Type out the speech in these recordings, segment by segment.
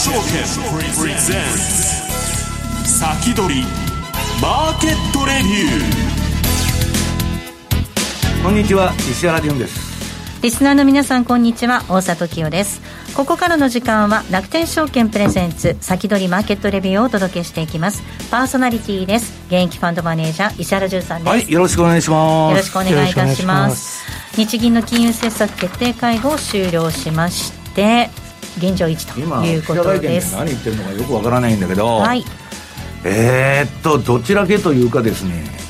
証券プレゼンツ先取りマーケットレビューこんにちは石原潤です。リスナーの皆さんこんにちは大里清です。ここからの時間は楽天証券プレゼンツ先取りマーケットレビューをお届けしていきます。パーソナリティです。現役ファンドマネージャー石原潤さんです。はいよろしくお願いします。よろしくお願いいたします。日銀の金融政策決定会合を終了しまして現状維持ということです。何言ってるのかよくわからないんだけど、はい、えー、っとどちらけというかですね。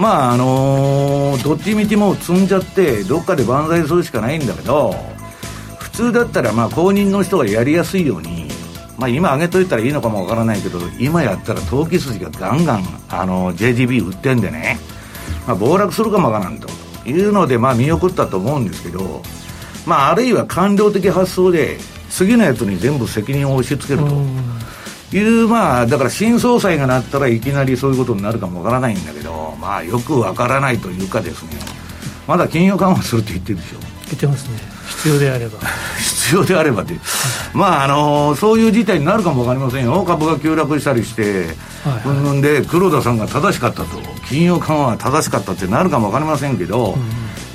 まああのー、どっちみちも積んじゃってどっかで万歳するしかないんだけど普通だったらまあ公認の人がやりやすいようにまあ今上げといたらいいのかもわからないけど今やったら投機筋がガンガンあの JGB 売ってんでね、まあ、暴落するかもわからんというのでまあ見送ったと思うんですけどまああるいは官僚的発想で次のやつに全部責任を押し付けると。いう、まあ、だから新総裁がなったらいきなりそういうことになるかもわからないんだけど、まあ、よくわからないというかですね、まだ金融緩和するって言ってるでしょ。言ってますね。必要であれば。必要であればって。まあ、あのー、そういう事態になるかもわかりませんよ。株が急落したりして、うんうんで、黒田さんが正しかったと、金融緩和は正しかったってなるかもわかりませんけど、うん、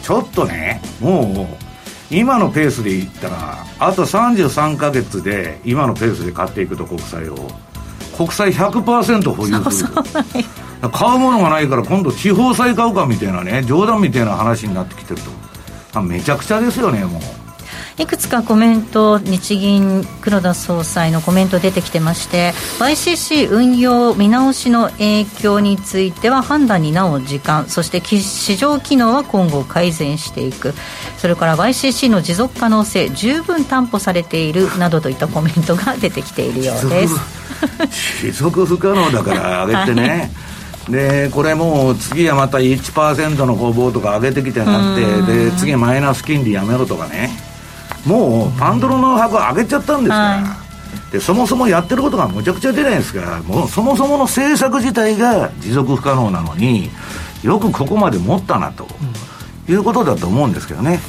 ちょっとね、もう、今のペースでいったらあと33か月で今のペースで買っていくと国債を。国債100%保有する買うものがないから今度地方債買うかみたいなね冗談みたいな話になってきてると。めちゃくちゃですよねもう。いくつかコメント、日銀、黒田総裁のコメント出てきてまして、YCC 運用見直しの影響については判断になお時間、そして市場機能は今後改善していく、それから YCC の持続可能性、十分担保されているなどといったコメントが出てきているようです。持続不可能だから上げてね。はいでこれもう次はまた1%の工房とか上げてきてなってで次マイナス金利やめろとかねもうパンドロの箱上げちゃったんですから、はい、でそもそもやってることがむちゃくちゃ出ないですからもうそもそもの政策自体が持続不可能なのによくここまで持ったなと、うん、いうことだと思うんですけどね。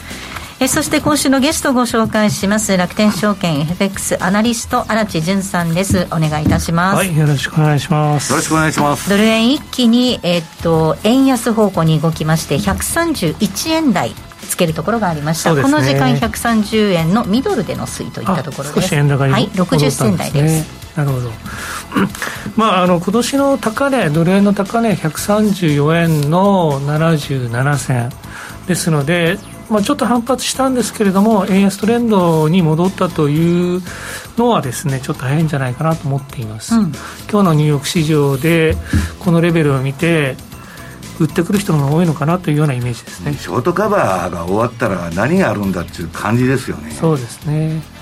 えそして今週のゲストをご紹介します楽天証券 FX アナリスト荒地潤さんです。お願いいたします。はいよろしくお願いします。よろしくお願いします。ドル円一気にえっと円安方向に動きまして131円台つけるところがありました、ね、この時間130円のミドルでの推移といったところです。円高にはい60銭台です、なるほど、まあ、あの今年の高値、ドル円の高値、134円の77銭。ですので、まあ、ちょっと反発したんですけれども、円安トレンドに戻ったというのはですね、ちょっと早いんじゃないかなと思っています。うん、今日のニューヨーク市場で、このレベルを見て、売ってくる人が多いのかなというようなイメージですね。ショートカバーが終わったら何があるんだっていう感じですよね。そうですね。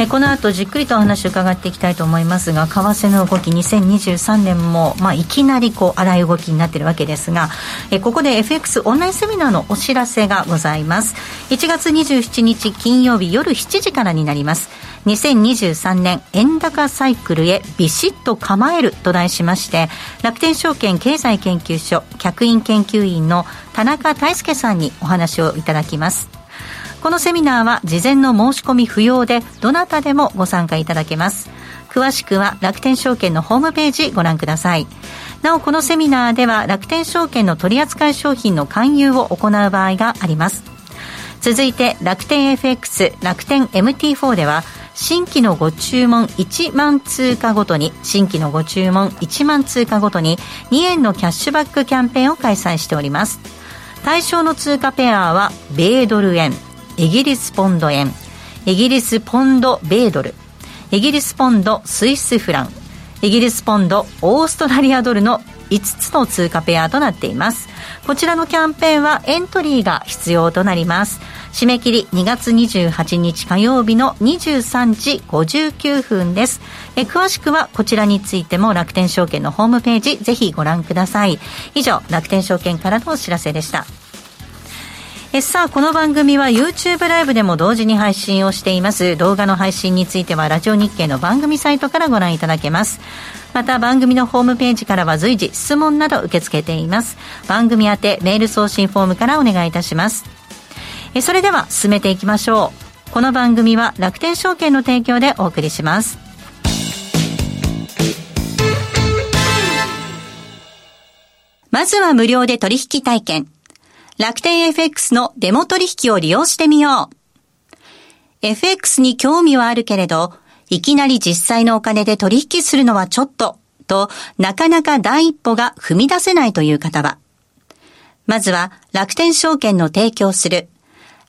えこの後じっくりとお話を伺っていきたいと思いますが為替の動き2023年も、まあ、いきなりこう荒い動きになっているわけですがえここで FX オンラインセミナーのお知らせがございます。1月27日金曜日夜7時からになります2023年円高サイクルへビシッと構えると題しまして楽天証券経済研究所客員研究員の田中大輔さんにお話をいただきます。このセミナーは事前の申し込み不要でどなたでもご参加いただけます。詳しくは楽天証券のホームページご覧ください。なおこのセミナーでは楽天証券の取扱い商品の勧誘を行う場合があります。続いて楽天 FX 楽天 MT4 では新規のご注文1万通貨ごとに新規のご注文1万通貨ごとに2円のキャッシュバックキャンペーンを開催しております。対象の通貨ペアは米ドル円イギリスポンド円イギリスポンド米ドルイギリスポンドスイスフランイギリスポンドオーストラリアドルの5つの通貨ペアとなっています。こちらのキャンペーンはエントリーが必要となります。締め切り2月28日火曜日の23時59分です。え詳しくはこちらについても楽天証券のホームページぜひご覧ください。以上楽天証券からのお知らせでした。えさあこの番組は YouTube ライブでも同時に配信をしています。動画の配信についてはラジオ日経の番組サイトからご覧いただけます。また番組のホームページからは随時質問など受け付けています。番組宛てメール送信フォームからお願いいたします。えそれでは進めていきましょうこの番組は楽天証券の提供でお送りします。まずは無料で取引体験。楽天 FX のデモ取引を利用してみよう。FX に興味はあるけれど、いきなり実際のお金で取引するのはちょっと、と、なかなか第一歩が踏み出せないという方は、まずは楽天証券の提供する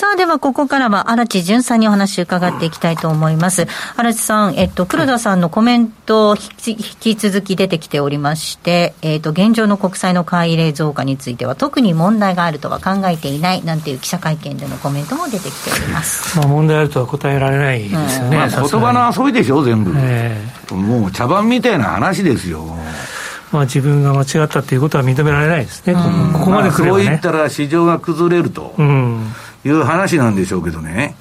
さあ、ではここからは荒地淳さんにお話を伺っていきたいと思います。荒地さん、えっと、黒田さんのコメント引き続き出てきておりまして、えっと、現状の国債の買い入れ増加については特に問題があるとは考えていないなんていう記者会見でのコメントも出てきております。まあ、問題あるとは答えられないですよね。うんまあ、言葉の遊びでしょ、全部。えー、もう茶番みたいな話ですよ。まあ、自分が間違ったということは認められないですね、ここまで来れば、ね、そう言ったら市場が崩れると。うんいう話なんでしょうけどね、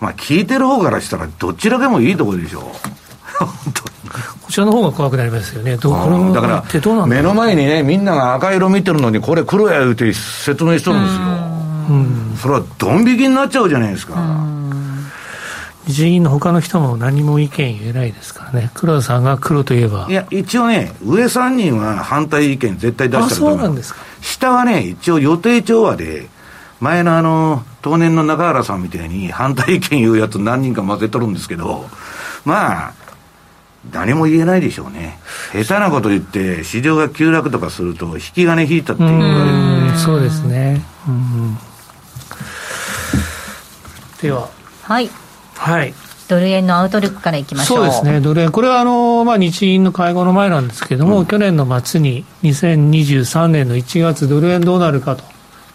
まあ、聞いてる方からしたら、どちらでもいいところでしょう。こちらの方が怖くなりますよね、どこだから目の前にね、みんなが赤色見てるのに、これ、黒や言うて説明しとるんですよ、うん、それはドン引きになっちゃうじゃないですか。日銀の他の人も何も意見言えないですからね、黒田さんが黒といえば。いや、一応ね、上3人は反対意見絶対出したそうなんですか下はね、一応予定調和で、前のあの、当年の中原さんみたいに反対意見言うやつ何人か混ぜとるんですけど、まあ、何も言えないでしょうね。下手なこと言って、市場が急落とかすると、引き金引いたって言われるんで。そうですね。では。はい。はい。ドル円のアウトルックからいきましょうそうですね、ドル円、これはあの、まあ、日銀の会合の前なんですけれども、うん、去年の末に2023年の1月、ドル円どうなるかと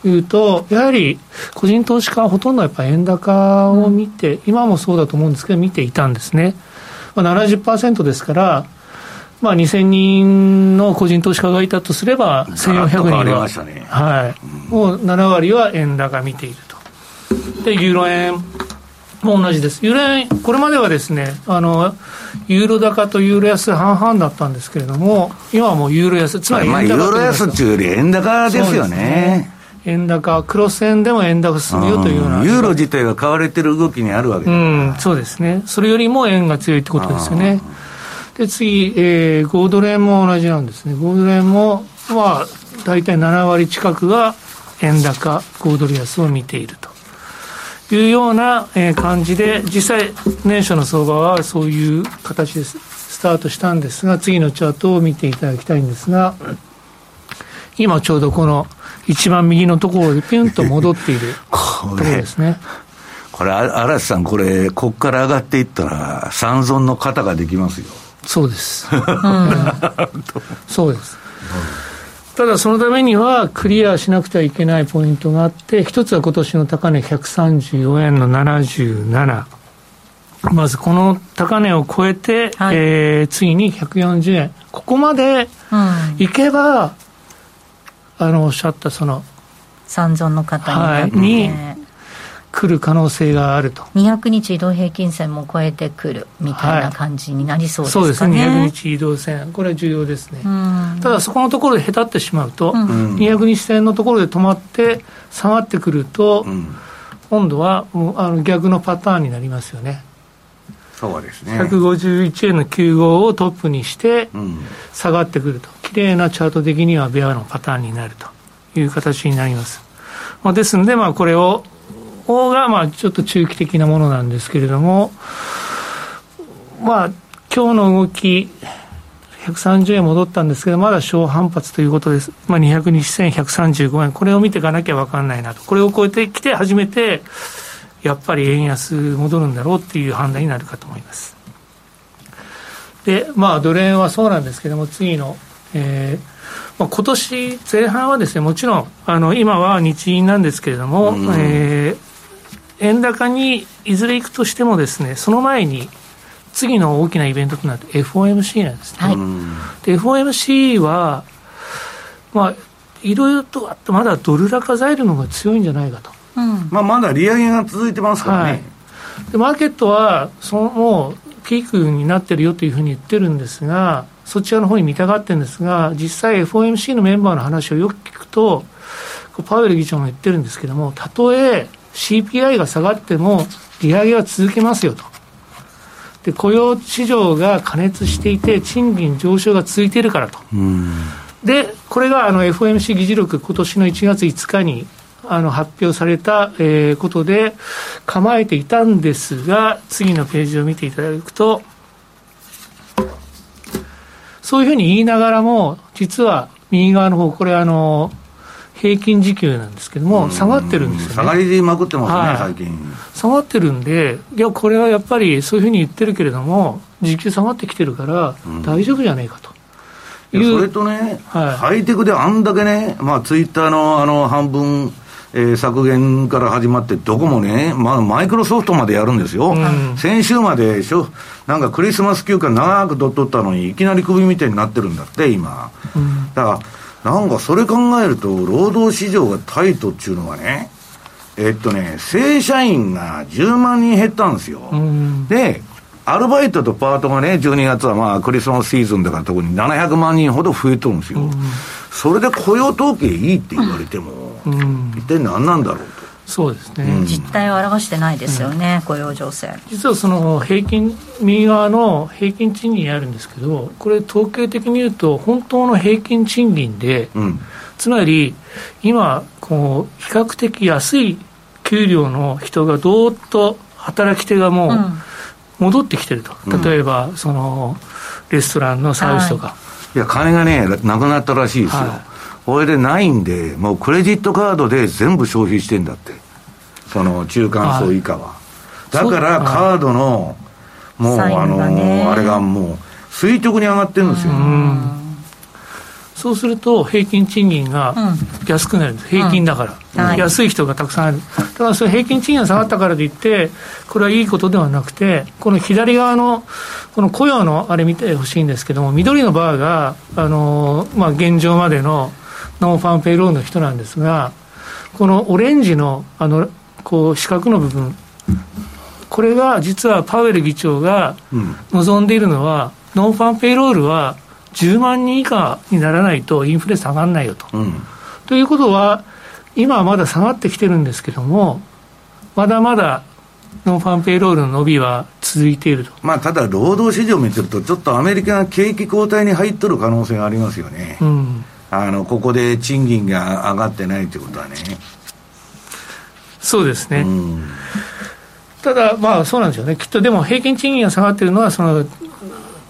いうと、やはり個人投資家はほとんどやっぱ円高を見て、今もそうだと思うんですけど、見ていたんですね。まあ、70%ですから、まあ、2000人の個人投資家がいたとすれば、1400人は、ね、はい、もう7割は円高見ていると。で、ユーロ円も同じです。ユーロ円、これまではですね、あの、ユーロ高とユーロ安半々だったんですけれども、今はもうユーロ安、つまり円高、まあ、ユーロ安っていうより円高ですよね。円高、クロス円でも円高進むよというような、ユーロ自体が買われてる動きにあるわけうん、そうですね、それよりも円が強いってことですよね。で、次、えー、5ドル円も同じなんですね、5ドル円も、まあ、大体7割近くが円高、5ドル安を見ていると。いうような、えー、感じで、実際、年初の相場はそういう形でスタートしたんですが、次のチャートを見ていただきたいんですが、今ちょうどこの一番右のところでピュンと戻っている ところですね。これ、嵐さん、これ、ここから上がっていったら、三尊の型ができますよ。そうです。うん、そうです。ただそのためにはクリアしなくてはいけないポイントがあって一つは今年の高値134円の77まずこの高値を超えて、はい、えー、次に140円ここまでいけば、あのおっしゃったその三尊の方に,、はい、に来る可能性があると。200日移動平均線も超えてくるみたいな感じになりそうですかね、はい、そうですね。200日移動線。これは重要ですね。ただそこのところでへたってしまうと、うん、200日線のところで止まって下がってくると、うん、今度はもうあの逆のパターンになりますよね。そうですね。151円の95をトップにして下がってくると、綺麗なチャート的にはベアのパターンになるという形になります、まあ、ですのでまあこれを方がまあちょっと中期的なものなんですけれども、まあ、今日の動き、130円戻ったんですけど、まだ小反発ということです。まあ、200日線135円。これを見ていかなきゃ分かんないなと。これを超えてきて初めて、やっぱり円安戻るんだろうっていう判断になるかと思います。で、まあ、ドル円はそうなんですけども、次の、えー、まあ、今年前半はですね、もちろん、あの、今は日銀なんですけれども、うん、えー円高にいずれ行くとしてもですね、その前に、次の大きなイベントとなって FOMC なんですね。はい、で FOMC は、まあ、いろいろとあって、まだドル高材料の方が強いんじゃないかと。うん、まあ、まだ利上げが続いてますからね。はい、でマーケットはそのもうピークになってるよというふうに言ってるんですが、そちらの方に見たがってるんですが、実際 FOMC のメンバーの話をよく聞くと、パウエル議長も言ってるんですけども、たとえ CPI が下がっても利上げは続けますよと。で、雇用市場が過熱していて、賃金上昇が続いているからと。で、これがあの FOMC 議事録、今年の1月5日にあの発表された、えー、ことで構えていたんですが、次のページを見ていただくと、そういうふうに言いながらも、実は右側の方、これあの、平均時給なんですけども、下がってるんですよね。下がりまくってますね、はい、最近。下がってるんで、いや、これはやっぱりそういうふうに言ってるけれども、時給下がってきてるから、大丈夫じゃねえかと。うん、それとね、はい、ハイテクであんだけね、まあ、ツイッターのあの半分、えー、削減から始まって、どこもね、まあ、マイクロソフトまでやるんですよ、うん、先週までしょ、なんかクリスマス休暇長く取っとったのに、いきなり首みたいになってるんだって、今。うん、だからなんかそれ考えると、労働市場がタイトっていうのはね、えっとね、正社員が10万人減ったんですよ。で、アルバイトとパートがね、12月はまあクリスマスシーズンだから特に700万人ほど増えとるんですよ。それで雇用統計いいって言われても、一体何なんだろうと。そうですね、うん、実態を表してないですよね、うん、雇用情勢。実はその平均右側の平均賃金あるんですけどこれ統計的に言うと本当の平均賃金で、うん、つまり今こう比較的安い給料の人がどーっと働き手がもう戻ってきてると、例えばそのレストランのサービスとか、はい、いや金がねなくなったらしいですよ、はいこれでないんで、もうクレジットカードで全部消費してんだって、その中間層以下は。だからカードの、もう、あの、あれがもう、垂直に上がってるんですよ。そうすると平均賃金が安くなる。んです、平均だから、うん、安い人がたくさんある、だからそれ平均賃金が下がったからといって、これはいいことではなくて、この左側のこの雇用のあれ見てほしいんですけども、緑のバーが、あのまあ、現状までのノンファームペイロールの人なんですが、このオレンジのあのこう四角の部分、これが実はパウエル議長が望んでいるのは、うん、ノンファームペイロールは10万人以下にならないとインフレ下がらないよと。うん、ということは、今はまだ下がってきてるんですけども、まだまだノンファンペイロールの伸びは続いていると。まあ、ただ、労働市場を見てると、ちょっとアメリカが景気後退に入っとる可能性がありますよね。うんあのここで賃金が上がってないということはね。そうですね。うん、ただ、まあそうなんですよね。きっとでも平均賃金が下がっているのは、その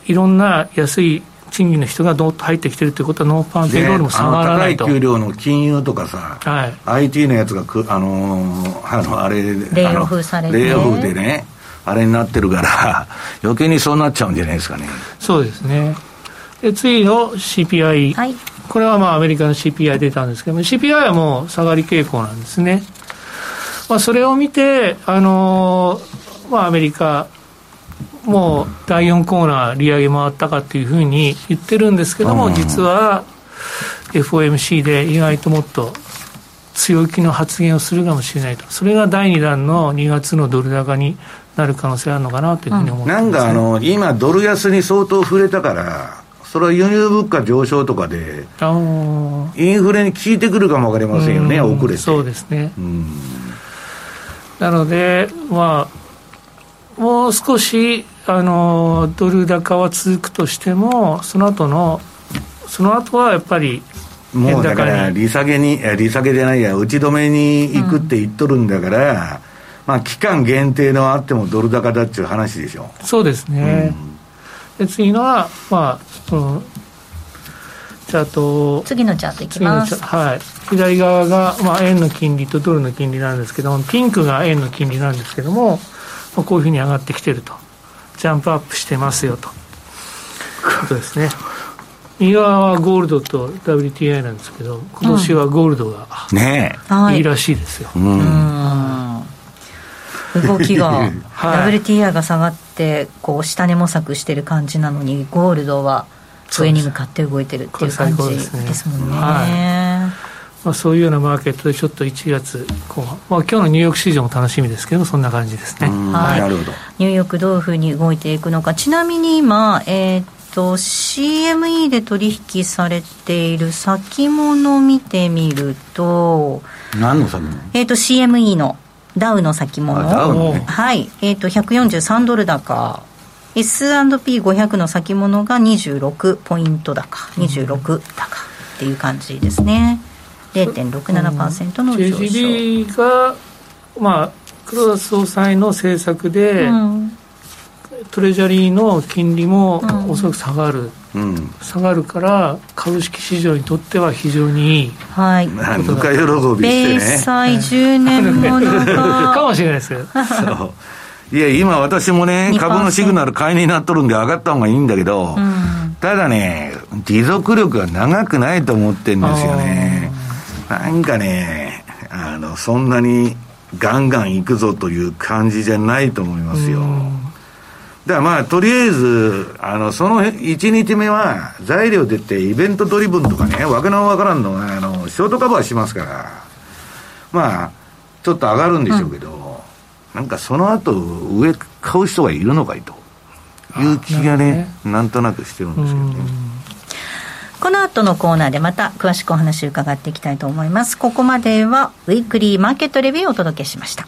いろんな安い賃金の人がどっと入ってきてるということは、ノンファームペイロールも下がらないと。高い給料の金融とかさ、はい、IT のやつがく、あのー、あのあれ、レイオフされて、レイオフでね、あれになってるから、余計にそうなっちゃうんじゃないですかね。そうですね。で次の CPI、はい、これはまあアメリカの CPI 出たんですけども、CPI はもう下がり傾向なんですね。まあ、それを見て、あのー、まあ、アメリカ、もう第4コーナー利上げ回ったかっていうふうに言ってるんですけども、実は FOMC で意外ともっと強気の発言をするかもしれないと、それが第2弾の2月のドル高になる可能性あるのかなというふうに思ってます、ね、なんかあの今、ドル安に相当触れたから、それは輸入物価上昇とかで、インフレに効いてくるかも分かりませんよね、遅れて。そうですね。なので、まあ、もう少し、あの、ドル高は続くとしても、その後の、その後はやっぱり、もうだから、利下げに、利下げじゃないや、打ち止めに行くって言っとるんだから、うん、まあ、期間限定のあってもドル高だっていう話でしょ。そうですね。うん、で次のは、まあ、うん、チャート次のチャートいきます。はい。左側が、まあ、円の金利とドルの金利なんですけどもピンクが円の金利なんですけども、まあ、こういうふうに上がってきてると。ジャンプアップしてますよと。ことですね。右側はゴールドと WTI なんですけど今年はゴールドが、ねいいらしいですよ、うん、動きが、はい、WTI が下がってこう下値模索してる感じなのにゴールドは上に向かって動いてるっていう感じですもんね。まあ、そういうようなマーケットでちょっと1月後半、まあ今日のニューヨーク市場も楽しみですけど、そんな感じですね。はい、なるほど。ニューヨークどういうふうに動いていくのか、ちなみに今、えー、っと CME で取引されている先物を見てみると、何の先物？えー、っと CME のダウの先物、ね、はい、えー、っと143ドル高。S&P500 の先物が26ポイント高、26高。っていう感じですね。0.67%の上昇。JGB が、まあ、黒田総裁の政策で、うん、トレジャリーの金利もおそらく下がる、うん、下がるから株式市場にとっては非常にいい、はい、ぬか喜びしてね。米債10年ものか。もしれないですけど。そう。いや、今私もね、株のシグナル買いになっとるんで上がった方がいいんだけど、うん、ただね、持続力が長くないと思ってんですよね。なんかね、あの、そんなにガンガン行くぞという感じじゃないと思いますよ。だからまあ、とりあえず、あの、その1日目は材料出てイベントドリブンとかね、わけのわからんのあの、ショートカバーしますから、まあ、ちょっと上がるんでしょうけど、うんなんかその後上買う人がいるのかいという気がね、ね、なんとなくしてるんですけどね。この後のコーナーでまた詳しくお話を伺っていきたいと思います。ここまではウィークリーマーケットレビューをお届けしました。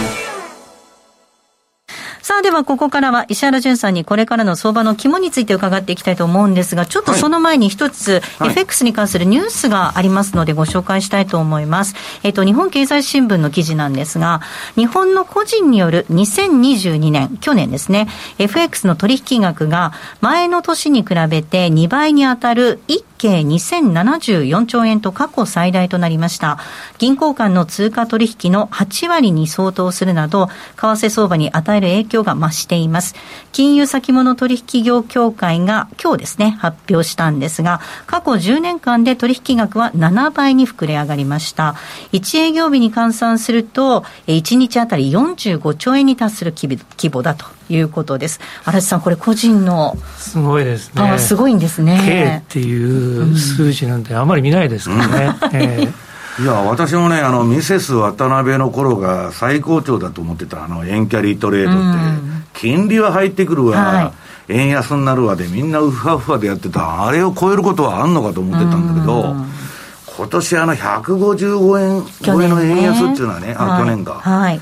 さあではここからは石原淳さんにこれからの相場の肝について伺っていきたいと思うんですが、ちょっとその前に一つ、はい、FX に関するニュースがありますのでご紹介したいと思います。えっ、と、日本経済新聞の記事なんですが、日本の個人による2022年、去年ですね、FX の取引額が前の年に比べて2倍に当たる1計2074兆円と過去最大となりました。銀行間の通貨取引の8割に相当するなど、為替相場に与える影響が増しています。金融先物取引業協会が今日ですね、発表したんですが、過去10年間で取引額は7倍に膨れ上がりました。1営業日に換算すると、1日あたり45兆円に達する規模だということです。荒地さん、これ個人のすごいですね。すごいんですね。K っていう数字なんてあんまり見ないですからね。うん、えー いや、私もね、あの、ミセス渡辺の頃が最高潮だと思ってた、あの、円キャリートレードって、うん、金利は入ってくるわ、はい、円安になるわで、みんなウファファでやってた、あれを超えることはあんのかと思ってたんだけど、うん、今年あの、155円超えの円安っていうのはね、ねあ、去年か。はい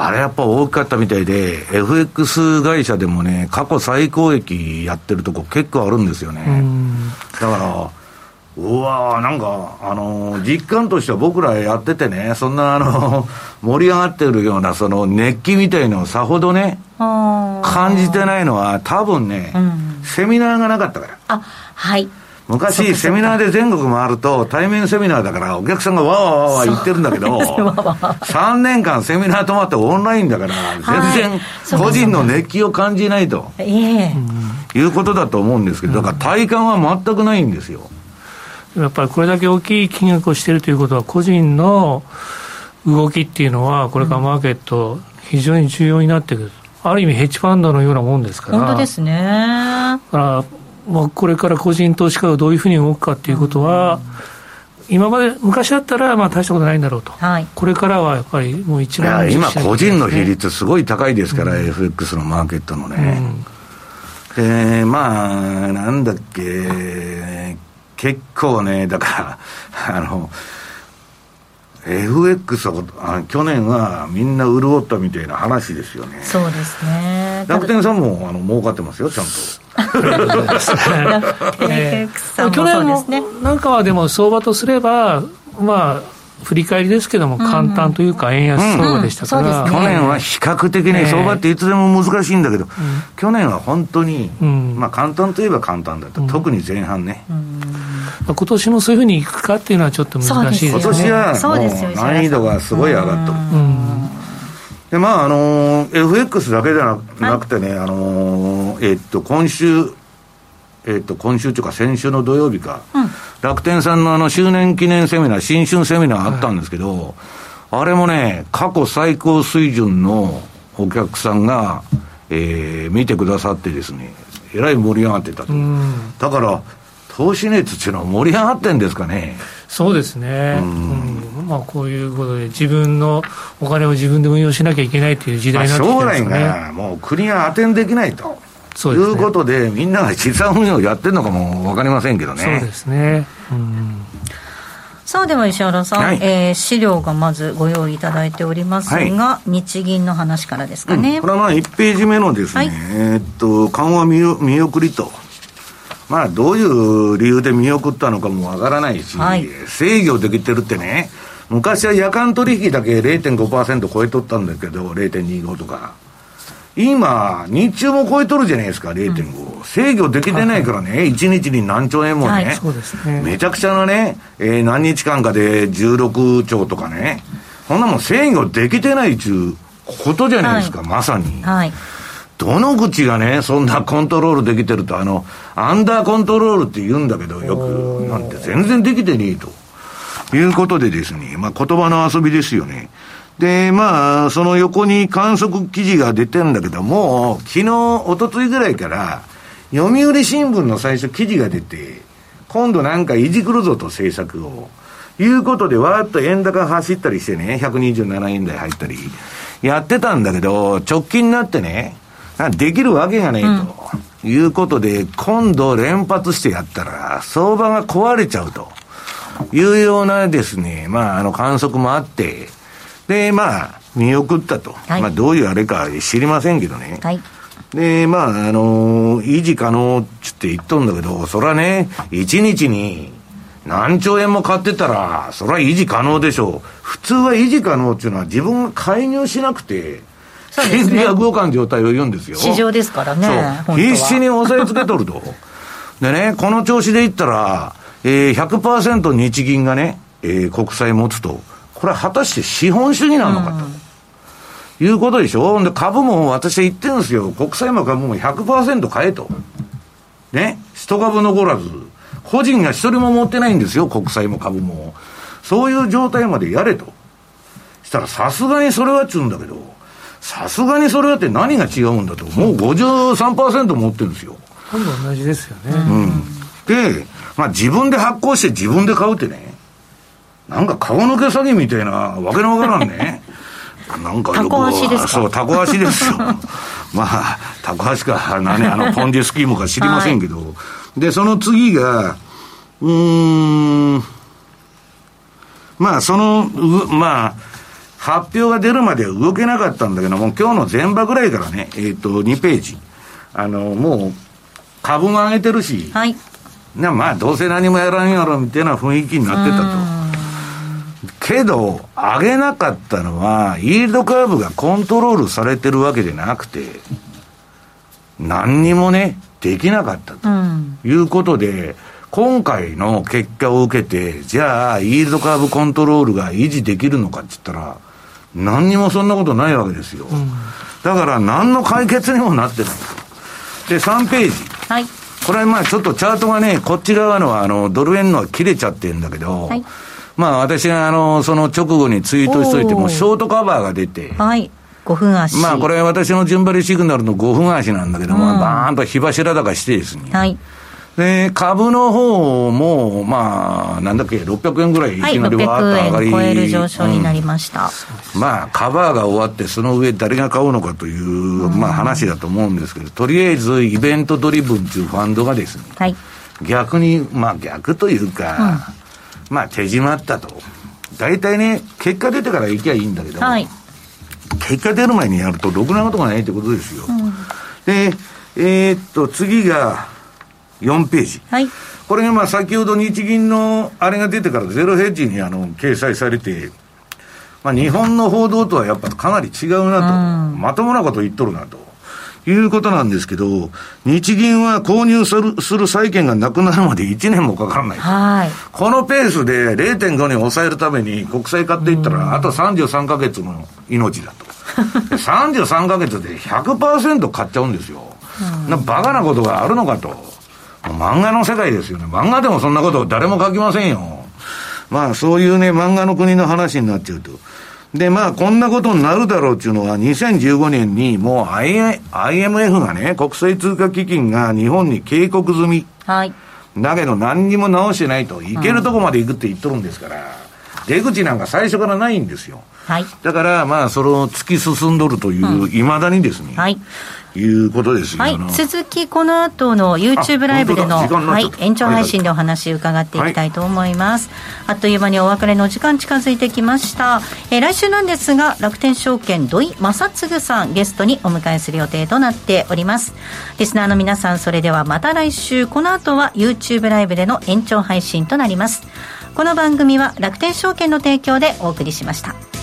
あれやっぱ大きかったみたいで、FX 会社でもね、過去最高益やってるとこ結構あるんですよね。だから、うわなんか、あのー、実感としては僕らやっててね、そんな、あのー、盛り上がってるような、その熱気みたいのをさほどね、感じてないのは、多分ね、うん、セミナーがなかったから。あ、はい。昔、セミナーで全国回ると、対面セミナーだから、お客さんがわわわわ言ってるんだけど、3年間セミナー泊まってオンラインだから、全然個人の熱気を感じないと、いうことだと思うんですけど、だから体感は全くないんですよ。やっぱりこれだけ大きい金額をしているということは、個人の動きっていうのは、これからマーケット、非常に重要になってくる。ある意味、ヘッジファンドのようなもんですから。本当ですね。だから、まあ、これから個人投資家がどういうふうに動くかっていうことは、今まで、昔だったら、まあ、大したことないんだろうと、はい、これからはやっぱりもう一番、ね、今、個人の比率、すごい高いですから、うん、FX のマーケットのね。うん、えー、まあ、なんだっけ、結構ね、だから、あの、FX はあ去年はみんな潤ったみたいな話ですよね。そうですね。楽天さんもあの儲かってますよ、ちゃんと。去年もなんかはでも相場とすれば、まあ、振り返りですけども、簡単というか、円安相場でしたから、うんうん。ね、去年は比較的に相場っていつでも難しいんだけど、えー、去年は本当に、うん、まあ、簡単といえば簡単だった、特に前半ね。今年もそういうふうにいくかっていうのはちょっと難しいですね。今年はもう難易度がすごい上がっとる。でまああのー、FX だけじゃなくてね、はい、あのー、えー、っと今週えー、と今週というか先週の土曜日か、うん、楽天さんのあの周年記念セミナー、新春セミナーあったんですけど、はい、あれもね、過去最高水準のお客さんが、えー、見てくださってですね、えらい盛り上がってたと。だから、投資熱っていうのは盛り上がってんですかね。そうですね、うん、まあ、こういうことで、自分のお金を自分で運用しなきゃいけないという時代になってきてますね、将来がもう国が当てんできないと。と、ね、いうことで、みんなが資産運用やってるのかも分かりませんけどね。そうですね。うん。さあでは石原さん、はい、えー、資料がまずご用意いただいておりますが、はい、日銀の話からですかね、うん、これはまあ1ページ目のですね、はい、えー、っと緩和見見送りと。まあどういう理由で見送ったのかもわからないし、制御できてるってね昔は夜間取引だけ0.5%超えとったんだけど0.25とか今、日中も超えとるじゃないですか、0.5、うん、制御できてないからね、はい、1日に何兆円もね、はいね。めちゃくちゃなね、えー、何日間かで16兆とかね、そんなもん制御できてないっちゅうことじゃないですか、はい、まさに。はい。どの口がね、そんなコントロールできてると、あの、アンダーコントロールって言うんだけど、よく、なんて全然できてねえと。いうことでですね、まあ言葉の遊びですよね。で、まあ、その横に観測記事が出てんだけども、昨日、一昨日ぐらいから、読売新聞の最初記事が出て、今度なんかいじくるぞと政策を。いうことで、わーっと円高走ったりしてね、127円台入ったり、やってたんだけど、直近になってね、できるわけがないと。うん、いうことで、今度連発してやったら、相場が壊れちゃうと。いうようなですね、まあ、あの観測もあって、で、まあ、見送ったと。はい、まあ、どういうあれか知りませんけどね。はい。で、まあ、あのー、維持可能って言っとんだけど、それはね、1日に何兆円も買ってたら、それは維持可能でしょう。普通は維持可能っていうのは自分が介入しなくて、金利が動かん状態を言うんですよ。市場ですからね。必死に押さえつけとると。でね、この調子でいったら、えー、100%日銀がね、えー、国債持つと、これは果たして資本主義なのかと。いうことでしょ？で、株も私は言ってるんですよ。国債も株も100%買えと。ね？一株残らず。個人が一人も持ってないんですよ。国債も株も。そういう状態までやれと。したらさすがにそれはっちゅうんだけど、さすがにそれはって何が違うんだと。もう53%持ってるんですよ。ほぼ同じですよね。うん。で、まあ自分で発行して自分で買うってね。なんか顔抜け詐欺みたいな、わけのわからんね。なんかタコ足ですか？そう、タコ足ですよ。まあ、タコ足か、何、あの、ポンジスキームか知りませんけど。はい、で、その次が、うん、まあ、その、まあ、発表が出るまで動けなかったんだけども、今日の前場ぐらいからね、えっ、ー、と、2ページ。あの、もう、株も上げてるし、はい。まあ、どうせ何もやらんやろ、みたいな雰囲気になってたと。けど、上げなかったのは、イールドカーブがコントロールされてるわけじゃなくて、何にもね、できなかったということで、うん、今回の結果を受けて、じゃあ、イールドカーブコントロールが維持できるのかって言ったら、何にもそんなことないわけですよ。うん、だから、何の解決にもなってないで、3ページ。はい。これはまあちょっとチャートがね、こっち側のあの、ドル円のは切れちゃってるんだけど、はいまあ私があの、その直後にツイートしといても、ショートカバーが出て、はい。5分足。まあこれ私の順張りシグナルの5分足なんだけども、うん、バーンと火柱高してですね。はい。で、株の方も、まあ、なんだっけ、600円ぐらいいきなりわーっと上がり、はい、超える上昇になりました。うん、まあ、カバーが終わって、その上誰が買うのかという、まあ話だと思うんですけど、とりあえずイベントドリブンというファンドがですね、はい、逆に、まあ逆というか、うん、まあ手締まったと。大体ね、結果出てから行きゃいいんだけど、はい、結果出る前にやると、ろくなことがないってことですよ。うん、で、えー、っと、次が、4ページ。はい。これがまあ先ほど日銀のあれが出てからゼロヘッジにあの掲載されて、まあ日本の報道とはやっぱかなり違うなと、うん、まともなこと言っとるなと。いうことなんですけど、日銀は購入するする債券がなくなるまで1年もかからない。はい。このペースで0.5に抑えるために国債買っていったら、あと33ヶ月の命だと。33ヶ月で100%買っちゃうんですよ。なバカなことがあるのかと。漫画の世界ですよね。漫画でもそんなこと誰も書きませんよ。まあそういうね、漫画の国の話になっちゃうと。で、まあこんなことになるだろうっていうのは2015年にもう IMF がね、国際通貨基金が日本に警告済み。はい。だけど何にも直してないと。行けるとこまで行くって言っとるんですから。出口なんか最初からないんですよ。はい。だから、まあ、その突き進んどるという、い、う、ま、ん、だにですね。はい。いうことですよ、はい、続きこの後の YouTube ライブでの、はい、延長配信でお話伺っていきたいと思います、はい、あっという間にお別れの時間近づいてきました、えー、来週なんですが楽天証券土井正嗣さんゲストにお迎えする予定となっております。リスナーの皆さんそれではまた来週。この後は YouTube ライブでの延長配信となります。この番組は楽天証券の提供でお送りしました